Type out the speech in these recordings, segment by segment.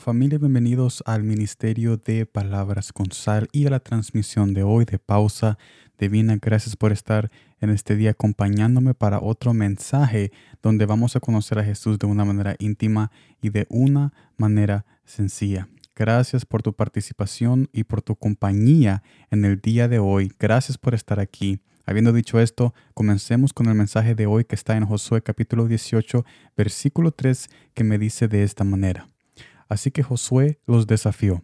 Familia, bienvenidos al Ministerio de Palabras con Sal y a la transmisión de hoy de Pausa Divina. Gracias por estar en este día acompañándome para otro mensaje donde vamos a conocer a Jesús de una manera íntima y de una manera sencilla. Gracias por tu participación y por tu compañía en el día de hoy. Gracias por estar aquí. Habiendo dicho esto, comencemos con el mensaje de hoy que está en Josué capítulo 18, versículo 3, que me dice de esta manera. Así que Josué los desafió.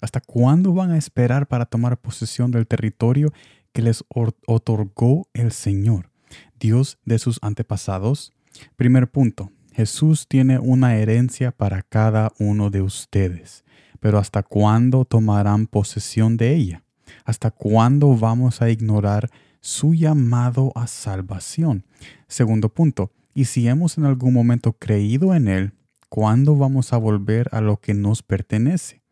¿Hasta cuándo van a esperar para tomar posesión del territorio que les otorgó el Señor, Dios de sus antepasados? Primer punto. Jesús tiene una herencia para cada uno de ustedes. Pero ¿hasta cuándo tomarán posesión de ella? ¿Hasta cuándo vamos a ignorar su llamado a salvación? Segundo punto. Y si hemos en algún momento creído en Él, ¿Cuándo vamos a volver a lo que nos pertenece?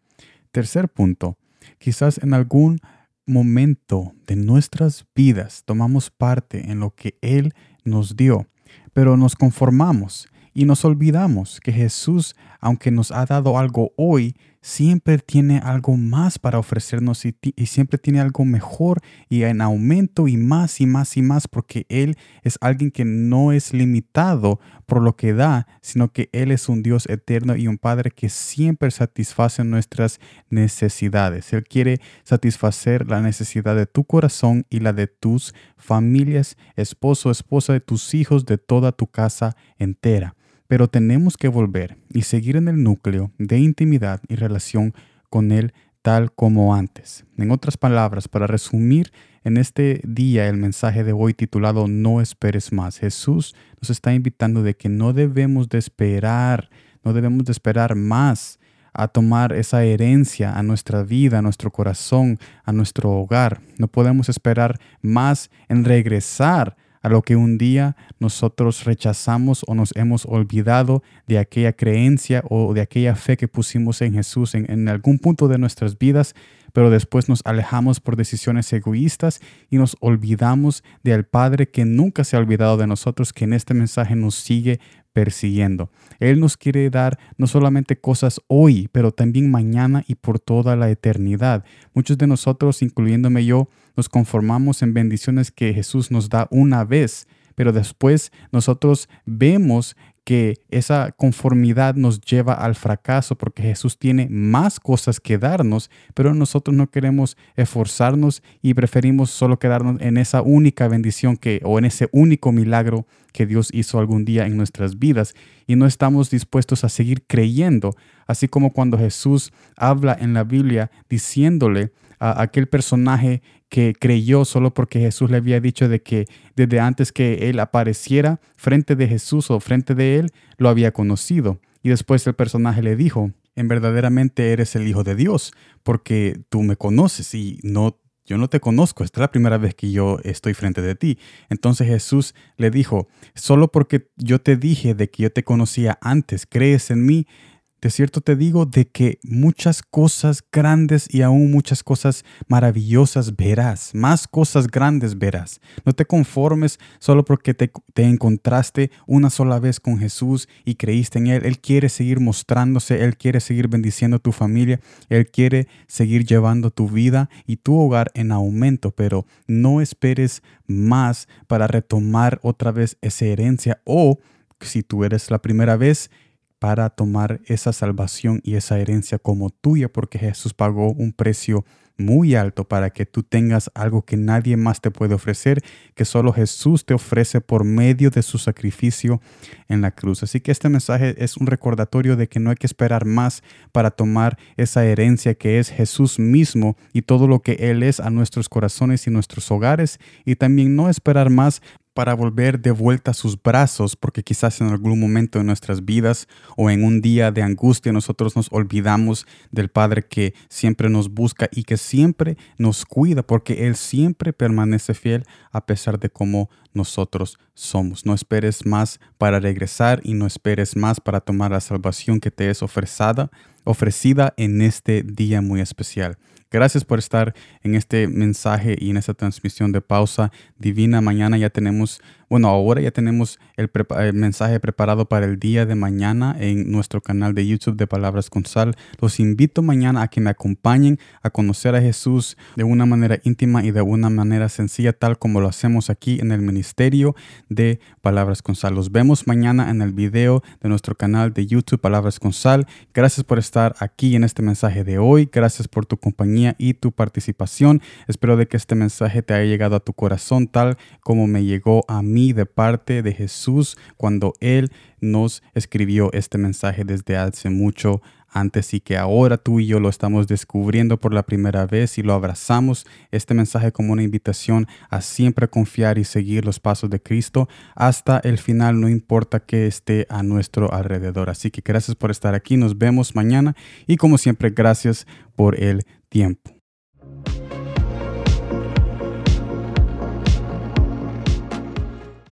Tercer punto, quizás en algún momento de nuestras vidas tomamos parte en lo que Él nos dio, pero nos conformamos y nos olvidamos que Jesús, aunque nos ha dado algo hoy, siempre tiene algo más para ofrecernos y, siempre tiene algo mejor y en aumento y más y más y más porque Él es alguien que no es limitado por lo que da, sino que Él es un Dios eterno y un Padre que siempre satisface nuestras necesidades. Él quiere satisfacer la necesidad de tu corazón y la de tus familias, esposo, esposa, de tus hijos, de toda tu casa entera pero tenemos que volver y seguir en el núcleo de intimidad y relación con Él tal como antes. En otras palabras, para resumir en este día el mensaje de hoy titulado No esperes más, Jesús nos está invitando de que no debemos de esperar, no debemos de esperar más a tomar esa herencia a nuestra vida, a nuestro corazón, a nuestro hogar. No podemos esperar más en regresar a lo que un día nosotros rechazamos o nos hemos olvidado de aquella creencia o de aquella fe que pusimos en Jesús en, algún punto de nuestras vidas, pero después nos alejamos por decisiones egoístas y nos olvidamos del Padre que nunca se ha olvidado de nosotros, que en este mensaje nos sigue persiguiendo. Él nos quiere dar no solamente cosas hoy, pero también mañana y por toda la eternidad. Muchos de nosotros, incluyéndome yo, nos conformamos en bendiciones que Jesús nos da una vez, pero después nosotros vemos que esa conformidad nos lleva al fracaso porque Jesús tiene más cosas que darnos, pero nosotros no queremos esforzarnos y preferimos solo quedarnos en esa única bendición que o en ese único milagro que Dios hizo algún día en nuestras vidas. Y no estamos dispuestos a seguir creyendo, así como cuando Jesús habla en la Biblia diciéndole a aquel personaje que creyó solo porque Jesús le había dicho de que desde antes que él apareciera frente de Jesús o frente de él, lo había conocido. Y después el personaje le dijo, en verdaderamente eres el Hijo de Dios, porque tú me conoces y no yo no te conozco, esta es la primera vez que yo estoy frente de ti. Entonces Jesús le dijo, solo porque yo te dije de que yo te conocía antes, crees en mí, de cierto te digo de que muchas cosas grandes y aún muchas cosas maravillosas verás, más cosas grandes verás. No te conformes solo porque te, encontraste una sola vez con Jesús y creíste en Él. Él quiere seguir mostrándose, Él quiere seguir bendiciendo tu familia, Él quiere seguir llevando tu vida y tu hogar en aumento, pero no esperes más para retomar otra vez esa herencia o si tú eres la primera vez, para tomar esa salvación y esa herencia como tuya, porque Jesús pagó un precio muy alto para que tú tengas algo que nadie más te puede ofrecer, que solo Jesús te ofrece por medio de su sacrificio en la cruz. Así que este mensaje es un recordatorio de que no hay que esperar más para tomar esa herencia que es Jesús mismo y todo lo que Él es a nuestros corazones y nuestros hogares, y también no esperar más para volver de vuelta a sus brazos, porque quizás en algún momento de nuestras vidas o en un día de angustia nosotros nos olvidamos del Padre que siempre nos busca y que siempre nos cuida, porque Él siempre permanece fiel a pesar de cómo nosotros somos. No esperes más para regresar y no esperes más para tomar la salvación que te es ofrecida, ofrecida en este día muy especial. Gracias por estar en este mensaje y en esta transmisión de pausa divina. Mañana ya tenemos bueno, ahora ya tenemos el, mensaje preparado para el día de mañana en nuestro canal de YouTube de Palabras con Sal. Los invito mañana a que me acompañen a conocer a Jesús de una manera íntima y de una manera sencilla, tal como lo hacemos aquí en el Ministerio de Palabras con Sal. Los vemos mañana en el video de nuestro canal de YouTube Palabras con Sal. Gracias por estar aquí en este mensaje de hoy. Gracias por tu compañía y tu participación. Espero de que este mensaje te haya llegado a tu corazón tal como me llegó a mí de parte de Jesús cuando Él nos escribió este mensaje desde hace mucho antes y que ahora tú y yo lo estamos descubriendo por la primera vez y lo abrazamos este mensaje como una invitación a siempre confiar y seguir los pasos de Cristo hasta el final, no importa que esté a nuestro alrededor. Así que gracias por estar aquí, nos vemos mañana y como siempre gracias por el tiempo.